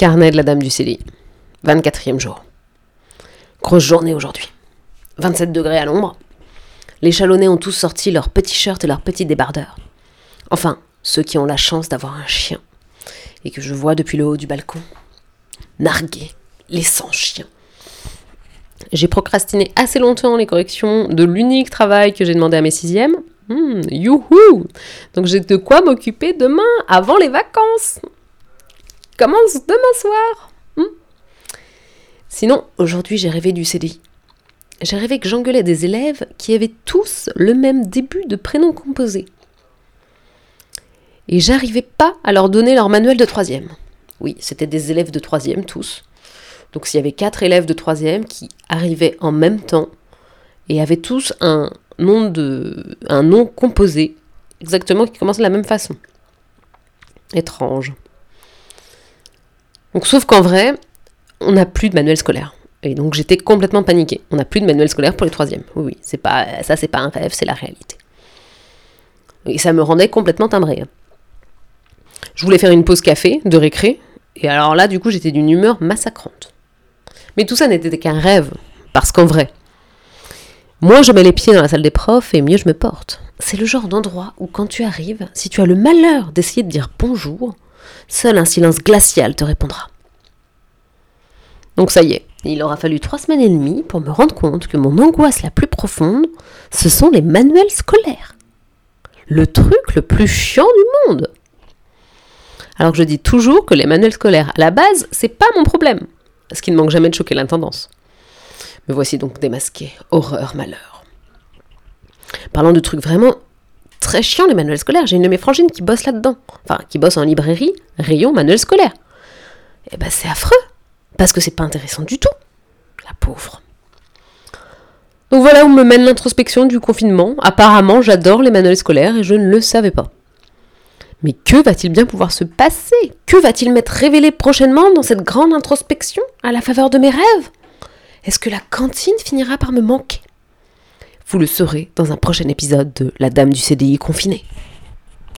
Carnet de la dame du CDI. 24e jour. Grosse journée aujourd'hui. 27 degrés à l'ombre. Les chalonnés ont tous sorti leurs petits shirts et leurs petits débardeurs. Enfin, ceux qui ont la chance d'avoir un chien. Et que je vois depuis le haut du balcon. Narguer les sans-chiens. J'ai procrastiné assez longtemps les corrections de l'unique travail que j'ai demandé à mes sixièmes. Hmm, youhou Donc j'ai de quoi m'occuper demain, avant les vacances commence demain soir. Hmm. Sinon, aujourd'hui, j'ai rêvé du CDI. J'ai rêvé que j'engueulais des élèves qui avaient tous le même début de prénom composé. Et j'arrivais pas à leur donner leur manuel de troisième. Oui, c'était des élèves de troisième tous. Donc s'il y avait quatre élèves de troisième qui arrivaient en même temps et avaient tous un nom, de, un nom composé, exactement qui commence de la même façon. Étrange. Donc, sauf qu'en vrai, on n'a plus de manuel scolaire. Et donc j'étais complètement paniquée. On n'a plus de manuel scolaire pour les troisièmes. Oui, oui, c'est pas, ça c'est pas un rêve, c'est la réalité. Et ça me rendait complètement timbrée. Je voulais faire une pause café de récré, et alors là, du coup, j'étais d'une humeur massacrante. Mais tout ça n'était qu'un rêve, parce qu'en vrai, moins je mets les pieds dans la salle des profs, et mieux je me porte. C'est le genre d'endroit où quand tu arrives, si tu as le malheur d'essayer de dire bonjour, Seul un silence glacial te répondra. Donc ça y est, il aura fallu trois semaines et demie pour me rendre compte que mon angoisse la plus profonde, ce sont les manuels scolaires. Le truc le plus chiant du monde. Alors que je dis toujours que les manuels scolaires, à la base, c'est pas mon problème. Ce qui ne manque jamais de choquer l'intendance. Me voici donc démasqué. Horreur, malheur. Parlant de trucs vraiment très chiant les manuels scolaires. J'ai une de mes frangines qui bosse là-dedans. Enfin, qui bosse en librairie, rayon manuel scolaire. Et eh ben c'est affreux. Parce que c'est pas intéressant du tout. La pauvre. Donc voilà où me mène l'introspection du confinement. Apparemment, j'adore les manuels scolaires et je ne le savais pas. Mais que va-t-il bien pouvoir se passer? Que va-t-il m'être révélé prochainement dans cette grande introspection? À la faveur de mes rêves? Est-ce que la cantine finira par me manquer? Vous le saurez dans un prochain épisode de La Dame du CDI confinée.